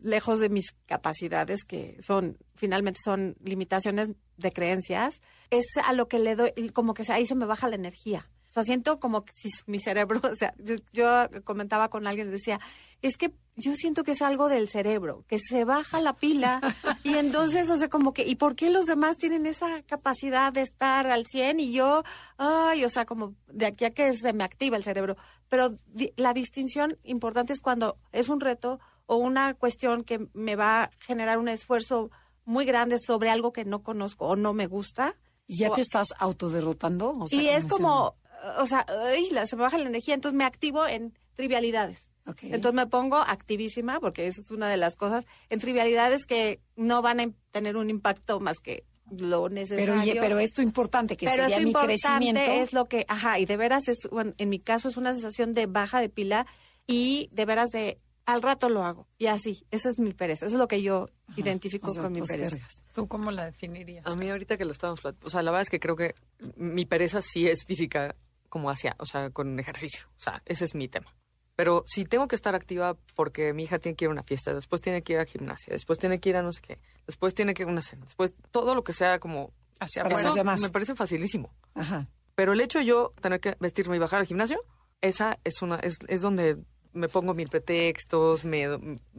lejos de mis capacidades, que son, finalmente son limitaciones de creencias, es a lo que le doy, como que ahí se me baja la energía. O sea, siento como que si mi cerebro, (laughs) o sea, yo, yo comentaba con alguien, decía, es que yo siento que es algo del cerebro, que se baja la pila (laughs) y entonces, o sea, como que, ¿y por qué los demás tienen esa capacidad de estar al 100 y yo, ay, o sea, como de aquí a que se me activa el cerebro? Pero di- la distinción importante es cuando es un reto o una cuestión que me va a generar un esfuerzo muy grande sobre algo que no conozco o no me gusta. ¿Y ya O- te estás autoderrotando? O sea, y es como, o sea, la- se me baja la energía, entonces me activo en trivialidades. Entonces me pongo activísima, porque esa es una de las cosas, en trivialidades que no van a tener un impacto más que lo necesario. pero, oye, pero esto importante, que Pero sería esto mi importante crecimiento. es lo que, ajá, y de veras es, bueno, en mi caso es una sensación de baja de pila y de veras de al rato lo hago. Y así, esa es mi pereza, eso es lo que yo Ajá, identifico o sea, con mi pereza. postergas. ¿Tú cómo la definirías? A mí ahorita que lo estamos plat- o sea, la verdad es que creo que mi pereza sí es física como hacia, o sea, con ejercicio. O sea, ese es mi tema. Pero si tengo que estar activa porque mi hija tiene que ir a una fiesta, después tiene que ir a gimnasia, después tiene que ir a no sé qué, después tiene que ir a una cena, después todo lo que sea como... Hacia demás. me parece facilísimo. Ajá. Pero el hecho de yo tener que vestirme y bajar al gimnasio, esa es una es, es donde me pongo mil pretextos, me,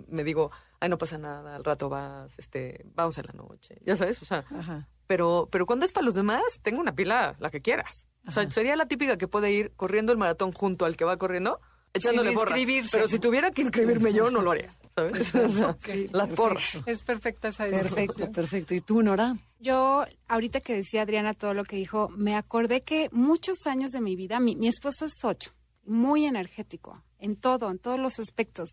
me digo, ay, no pasa nada, al rato vas, este, vamos en la noche, ya sabes, o sea, Ajá. Pero, pero cuando es para los demás, tengo una pila, la que quieras. O sea, Ajá. sería la típica que puede ir corriendo el maratón junto al que va corriendo, echándole Sin porras. inscribirse. Pero si tuviera que inscribirme yo, no lo haría, ¿sabes? (laughs) O sea, Sí, las porras. Es perfecta esa Perfecto, perfecto. ¿Y tú, Nora? Yo, ahorita que decía Adriana todo lo que dijo, me acordé que muchos años de mi vida, mi, mi esposo es ocho, muy energético, en todo, en todos los aspectos.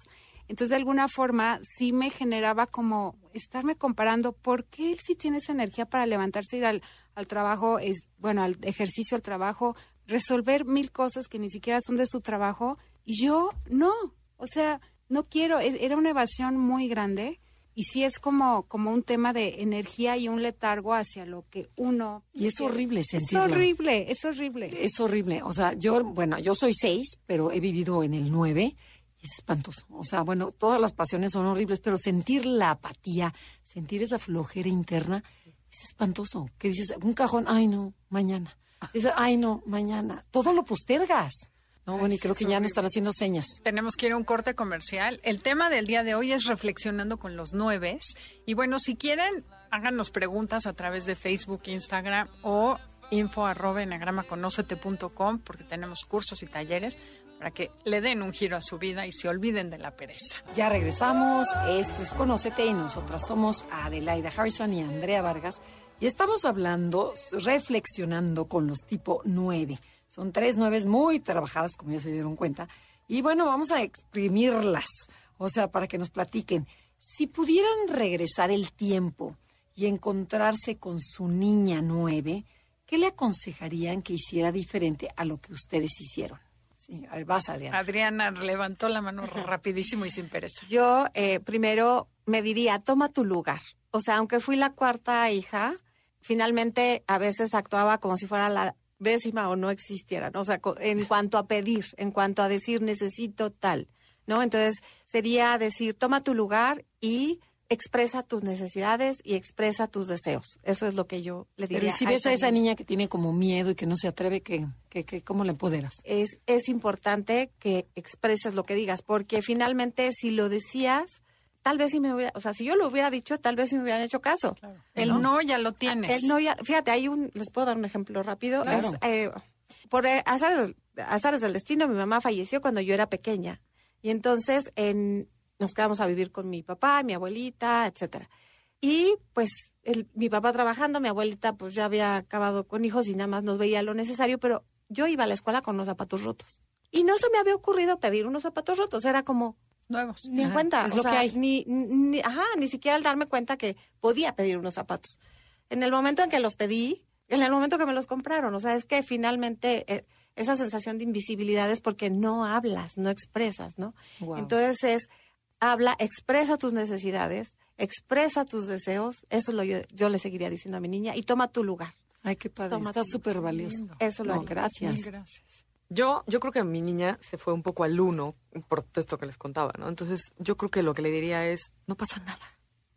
Entonces, de alguna forma, sí me generaba como estarme comparando, ¿por qué él sí tiene esa energía para levantarse, ir al, al trabajo, es, bueno, al ejercicio, al trabajo, resolver mil cosas que ni siquiera son de su trabajo? Y yo, no, o sea, no quiero, es- era una evasión muy grande. Y sí es como, como un tema de energía y un letargo hacia lo que uno... Y es horrible Es sentirlo. horrible, es horrible. Es horrible. O sea, yo, bueno, yo soy seis, pero he vivido en el nueve. Es espantoso. O sea, bueno, todas las pasiones son horribles, pero sentir la apatía, sentir esa flojera interna, es espantoso. Que dices, un cajón, ay no, mañana. Dices, ay no, mañana. Todo lo postergas. No, bueno, y creo que ya no están haciendo señas. Tenemos que ir a un corte comercial. El tema del día de hoy es reflexionando con los nueves. Y bueno, si quieren, háganos preguntas a través de Facebook, Instagram o info arroba porque tenemos cursos y talleres para que le den un giro a su vida y se olviden de la pereza. Ya regresamos. Esto es Conócete y nosotras somos Adelaida Harrison y Andrea Vargas. Y estamos hablando, reflexionando con los tipo 9. Son tres nueves muy trabajadas, como ya se dieron cuenta. Y bueno, vamos a exprimirlas, o sea, para que nos platiquen. Si pudieran regresar el tiempo y encontrarse con su niña nueve, ¿qué le aconsejarían que hiciera diferente a lo que ustedes hicieron? Sí, vas, Adriana. Adriana levantó la mano rapidísimo y sin pereza. Yo eh, primero me diría, toma tu lugar. O sea, aunque fui la cuarta hija, finalmente a veces actuaba como si fuera la décima o no existiera, ¿no? O sea, en cuanto a pedir, en cuanto a decir necesito tal, ¿no? Entonces sería decir, toma tu lugar y expresa tus necesidades y expresa tus deseos. Eso es lo que yo le diría. Pero si ves a esa niña que tiene como miedo y que no se atreve, ¿qué, qué, qué- cómo le empoderas? es, es importante que expreses lo que digas, porque finalmente si lo decías, tal vez si me hubiera, o sea, si yo lo hubiera dicho, tal vez si me hubieran hecho caso. El no, ya lo tienes. El no ya, fíjate, hay un, les puedo dar un ejemplo rápido. Claro. Es, eh, por eh, azares, del- azares del destino, mi mamá falleció cuando yo era pequeña. Y entonces en, nos quedamos a vivir con mi papá, mi abuelita, etcétera. Y pues el- mi papá trabajando, mi abuelita pues ya había acabado con hijos y nada más nos veía lo necesario, pero yo iba a la escuela con unos zapatos rotos. Y no se me había ocurrido pedir unos zapatos rotos, era como, Nuevos. Ni en cuenta. es o lo sea, que hay. Ni, ni, ajá, ni siquiera al darme cuenta que podía pedir unos zapatos. En el momento en que los pedí, en el momento que me los compraron. O sea, es que finalmente eh, esa sensación de invisibilidad es porque no hablas, no expresas, ¿no? Wow. Entonces es, habla, expresa tus necesidades, expresa tus deseos. Eso es lo yo, yo le seguiría diciendo a mi niña y toma tu lugar. Ay, qué padre. Toma Está súper valioso. Eso lo No, haría. gracias. Mil gracias. Yo, yo creo que mi niña se fue un poco al uno por esto que les contaba, ¿no? Entonces, yo creo que lo que le diría es, no pasa nada.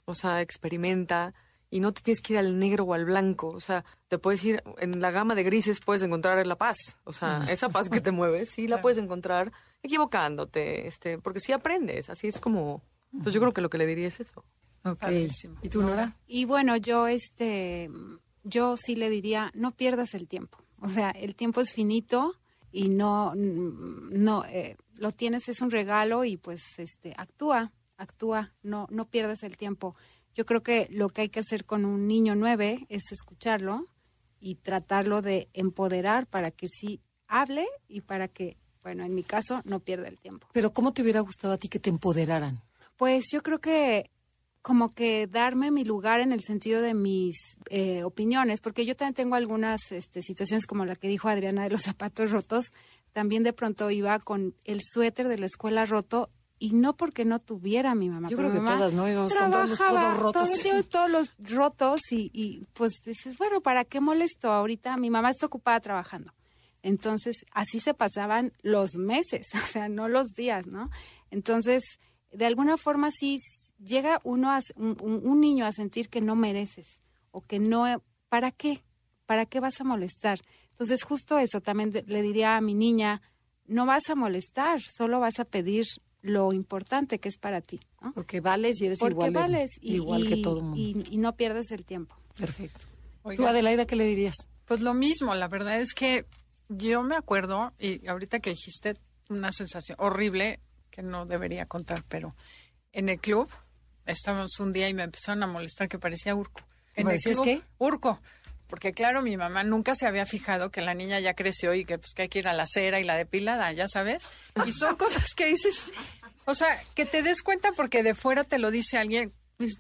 O sea, experimenta y no te tienes que ir al negro o al blanco. O sea, te puedes ir en la gama de grises, puedes encontrar la paz. O sea, esa paz que te mueve, sí la puedes encontrar equivocándote, este, porque sí aprendes. Así es como. Entonces, yo creo que lo que le diría es eso. Ok. Padrísimo. ¿Y tú, Nora? Y bueno, yo este yo sí le diría, no pierdas el tiempo. O sea, el tiempo es finito y no no eh, lo tienes es un regalo y pues este actúa, actúa, no no pierdas el tiempo. Yo creo que lo que hay que hacer con un niño nueve es escucharlo y tratarlo de empoderar para que sí hable y para que, bueno, en mi caso no pierda el tiempo. Pero ¿cómo te hubiera gustado a ti que te empoderaran? Pues yo creo que como que darme mi lugar en el sentido de mis eh, opiniones, porque yo también tengo algunas este, situaciones como la que dijo Adriana de los zapatos rotos, también de pronto iba con el suéter de la escuela roto y no porque no tuviera a mi mamá. Yo creo mi que todas, ¿no? Íbamos con todos los codos rotos. todo todos los rotos y, y, pues dices, bueno, ¿para qué molesto? Ahorita mi mamá está ocupada trabajando. Entonces, así se pasaban los meses, (laughs) o sea, no los días, ¿no? Entonces, de alguna forma sí llega uno a, un, niño a sentir que no mereces o que no, ¿para qué? ¿Para qué vas a molestar? Entonces, justo eso también de- le diría a mi niña, no vas a molestar, solo vas a pedir lo importante que es para ti, ¿no? Porque vales y eres Porque igual, de- vales y, igual que todo el mundo. y- y no pierdes el tiempo. Perfecto. Oiga, ¿Tú, Adelaida, qué le dirías? Pues lo mismo, la verdad es que yo me acuerdo, y ahorita que dijiste una sensación horrible que no debería contar, pero en el club estábamos un día y me empezaron a molestar que parecía Urco. ¿Te En el club, qué? Urco. Porque claro, mi mamá nunca se había fijado que la niña ya creció y que pues que hay que ir a la cera y la depilada, ya sabes. Y son (laughs) cosas que dices, o sea, que te des cuenta porque de fuera te lo dice alguien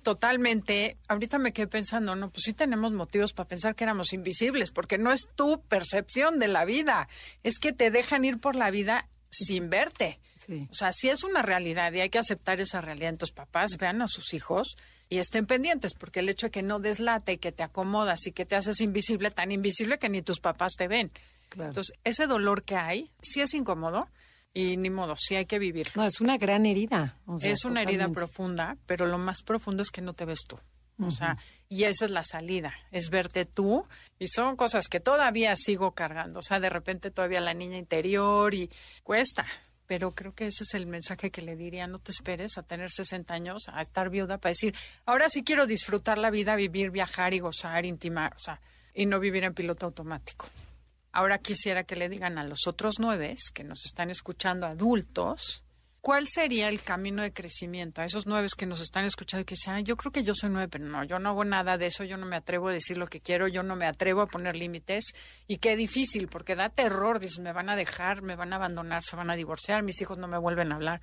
totalmente. Ahorita me quedé pensando, no, pues sí tenemos motivos para pensar que éramos invisibles, porque no es tu percepción de la vida, es que te dejan ir por la vida sin verte. Sí. O sea, sí es una realidad y hay que aceptar esa realidad. Entonces, papás, vean a sus hijos y estén pendientes, porque el hecho de que no deslate y que te acomodas y que te haces invisible, tan invisible que ni tus papás te ven. Claro. Entonces, ese dolor que hay, sí es incómodo y ni modo, sí hay que vivir. No, es una gran herida. o sea, es una herida profunda, pero lo más profundo es que no te ves tú. O sea, y esa es la salida, es verte tú. Y son cosas que todavía sigo cargando. O sea, de repente todavía la niña interior y cuesta. Pero creo que ese es el mensaje que le diría, no te esperes a tener 60 años, a estar viuda para decir, ahora sí quiero disfrutar la vida, vivir, viajar y gozar, intimar, o sea, y no vivir en piloto automático. Ahora quisiera que le digan a los otros nueve que nos están escuchando adultos, ¿cuál sería el camino de crecimiento? A esos nueve que nos están escuchando y que dicen, "Ay, yo creo que yo soy nueve, pero no, yo no hago nada de eso, yo no me atrevo a decir lo que quiero, yo no me atrevo a poner límites. Y qué difícil, porque da terror, dices, me van a dejar, me van a abandonar, se van a divorciar, mis hijos no me vuelven a hablar.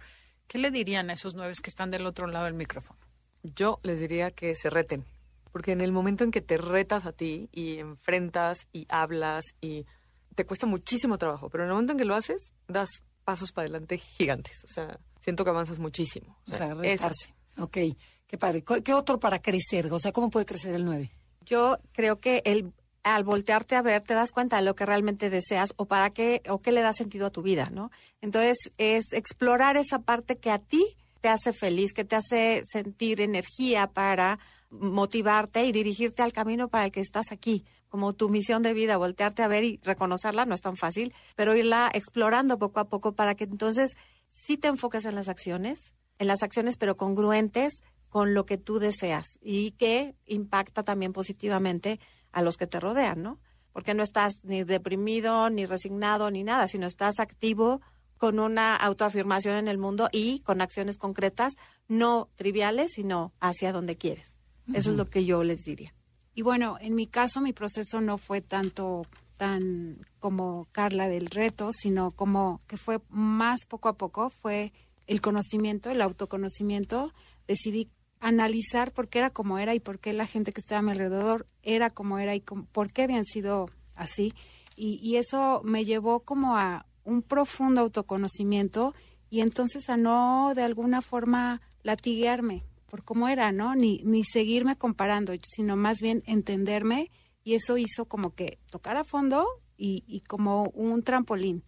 ¿Qué le dirían a esos nueve que están del otro lado del micrófono? Yo les diría que se reten, porque en el momento en que te retas a ti y enfrentas y hablas y te cuesta muchísimo trabajo, pero en el momento en que lo haces, das pasos para adelante gigantes. O sea, siento que avanzas muchísimo. O sea, retarse. Ok, qué padre. ¿Qué qué otro para crecer? O sea, ¿cómo puede crecer el 9? Yo creo que el, al voltearte a ver te das cuenta de lo que realmente deseas o para qué o qué le da sentido a tu vida, ¿no? Entonces es explorar esa parte que a ti te hace feliz, que te hace sentir energía para motivarte y dirigirte al camino para el que estás aquí, como tu misión de vida, voltearte a ver y reconocerla no es tan fácil, pero irla explorando poco a poco para que entonces sí te enfoques en las acciones, en las acciones pero congruentes con lo que tú deseas y que impacta también positivamente a los que te rodean, ¿no? Porque no estás ni deprimido, ni resignado, ni nada, sino estás activo con una autoafirmación en el mundo y con acciones concretas, no triviales, sino hacia donde quieres. Eso es lo que yo les diría. Y bueno, en mi caso mi proceso no fue tanto tan como Carla del reto, sino como que fue más poco a poco, fue el conocimiento, el autoconocimiento, decidí analizar por qué era como era y por qué la gente que estaba a mi alrededor era como era y por qué habían sido así. Y, y eso me llevó como a un profundo autoconocimiento y entonces a no de alguna forma latiguearme por cómo era, ¿no? Ni, ni seguirme comparando, sino más bien entenderme y eso hizo como que tocar a fondo y, y como un trampolín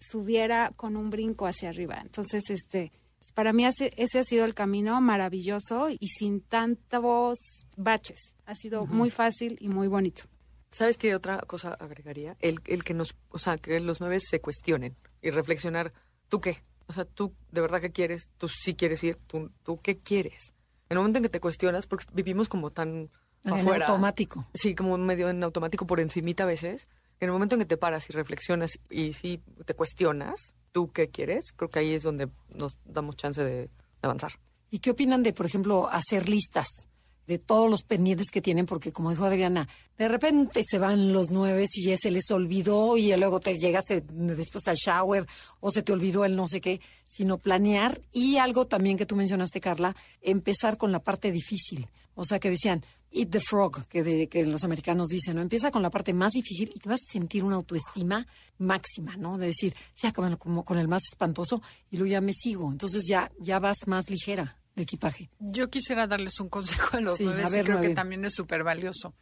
subiera con un brinco hacia arriba. Entonces, este, pues, para mí ese, ha sido el camino maravilloso y sin tantos baches. Ha sido muy fácil y muy bonito. ¿Sabes qué otra cosa agregaría? El, el que nos, o sea, que los nueve se cuestionen y reflexionar, ¿tú qué? O sea, tú de verdad qué quieres, tú sí quieres ir, tú, tú qué quieres. En el momento en que te cuestionas, porque vivimos como tan en afuera. automático. Sí, como medio en automático por encimita a veces. En el momento en que te paras y reflexionas y sí te cuestionas, ¿tú qué quieres? Creo que ahí es donde nos damos chance de avanzar. ¿Y qué opinan de, por ejemplo, hacer listas de todos los pendientes que tienen? Porque, como dijo Adriana, de repente se van los nueve y ya se les olvidó y luego te llegaste después al shower o se te olvidó el no sé qué, sino planear y algo también que tú mencionaste, Carla, empezar con la parte difícil. O sea, que decían, eat the frog, que, de, que los americanos dicen, ¿no? Empieza con la parte más difícil y te vas a sentir una autoestima máxima, ¿no? De decir, ya como, como con el más espantoso y luego ya me sigo. Entonces ya, ya vas más ligera de equipaje. Yo quisiera darles un consejo a los Sí, nueve, a y creo nueve. que también es súper valioso.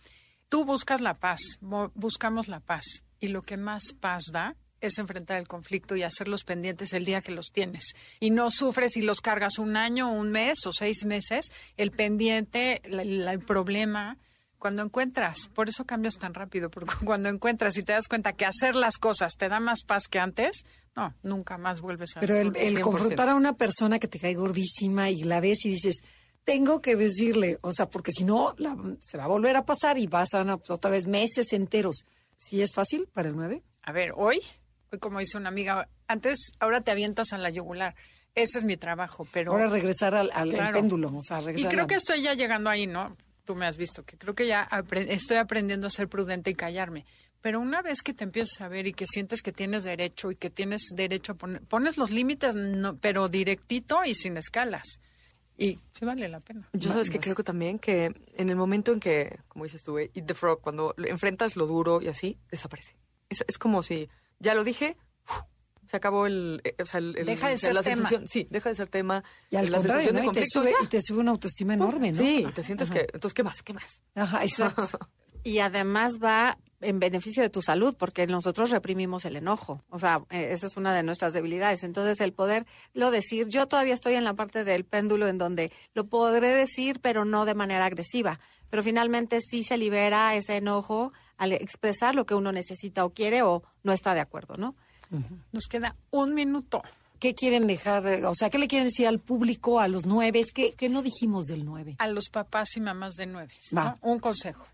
Tú buscas la paz, mo- buscamos la paz, y lo que más paz da es enfrentar el conflicto y hacerlos pendientes el día que los tienes. Y no sufres y los cargas un año, un mes o seis meses, el pendiente, la- el problema. Cuando encuentras, por eso cambias tan rápido, porque (laughs) cuando encuentras y te das cuenta que hacer las cosas te da más paz que antes, no, nunca más vuelves a Pero el, el 100%. confrontar a una persona que te cae gordísima y la ves y dices, tengo que decirle, o sea, porque si no, la- se va a volver a pasar y vas a otra vez meses enteros. ¿Sí es fácil para el 9? A ver, hoy, hoy como dice una amiga, antes, ahora te avientas a la yugular. Ese es mi trabajo, pero... Ahora regresar al, al- al Claro. péndulo, o sea, y creo a- que estoy ya llegando ahí, ¿no? Tú me has visto, que creo que ya estoy aprendiendo a ser prudente y callarme. Pero una vez que te empiezas a ver y que sientes que tienes derecho y que tienes derecho a poner, pones los límites, no, pero directito y sin escalas. Y sí vale la pena. Yo sabes que creo que también que en el momento en que, como dices tú, eh, eat the frog, cuando enfrentas lo duro y así, desaparece. Es, es como si, ya lo dije, se acabó el... eh, o sea, el- el- Deja de ser la tema. sensación- Sí, deja de ser tema. Y al la contrario, sensación ¿no? de y, te conflicto, sube, y te sube una autoestima enorme, ¿no? Sí, te sientes Ajá. que... Entonces, ¿qué más? ¿Qué más? Ajá, exacto. (laughs) Y además va en beneficio de tu salud, porque nosotros reprimimos el enojo. O sea, eh, esa es una de nuestras debilidades. Entonces, el poderlo decir, yo todavía estoy en la parte del péndulo en donde lo podré decir, pero no de manera agresiva. Pero finalmente sí se libera ese enojo al expresar lo que uno necesita o quiere o no está de acuerdo, ¿no? Nos queda un minuto. ¿Qué quieren dejar? O sea, ¿qué le quieren decir al público, a los nueve? ¿Qué, qué no dijimos del nueve? A los papás y mamás de nueve. Un consejo.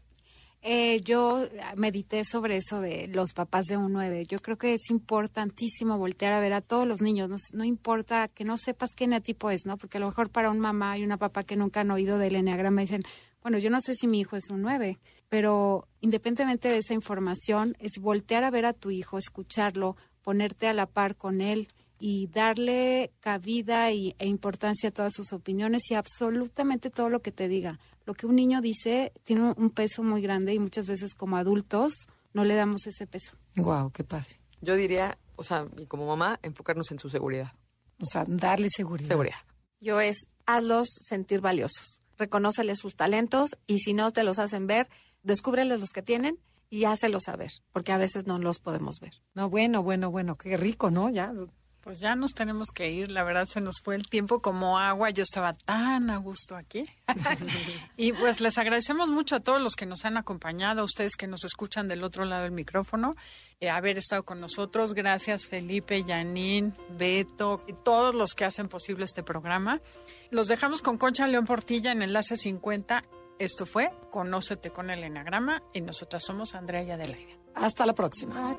Eh, yo medité sobre eso de los papás de un 9. Yo creo que es importantísimo voltear a ver a todos los niños. No, no importa que no sepas qué eneatipo es, ¿no? Porque a lo mejor para un mamá y una papá que nunca han oído del eneagrama dicen, bueno, yo no sé si mi hijo es un 9, pero independientemente de esa información, es voltear a ver a tu hijo, escucharlo, ponerte a la par con él y darle cabida y, e importancia a todas sus opiniones y absolutamente todo lo que te diga. Lo que un niño dice tiene un- peso muy grande y muchas veces como adultos no le damos ese peso. Wow, qué padre. Yo diría, o sea, y como mamá, enfocarnos en su seguridad. O sea, darle seguridad. Seguridad. Yo es hazlos sentir valiosos, reconóceles sus talentos y si no te los hacen ver, descúbreles los que tienen y hácelos saber, porque a veces no los podemos ver. No, bueno, bueno, bueno, qué rico, ¿no? Ya. Pues ya nos tenemos que ir, la verdad se nos fue el tiempo como agua, yo estaba tan a gusto aquí. (laughs) y pues les agradecemos mucho a todos los que nos han acompañado, a ustedes que nos escuchan del otro lado del micrófono, eh, haber estado con nosotros. Gracias Felipe, Yanín, Beto y todos los que hacen posible este programa. Los dejamos con Concha León Portilla en Enlace 50. Esto fue Conócete con el Enagrama y nosotras somos Andrea y Adelaida. Hasta la próxima.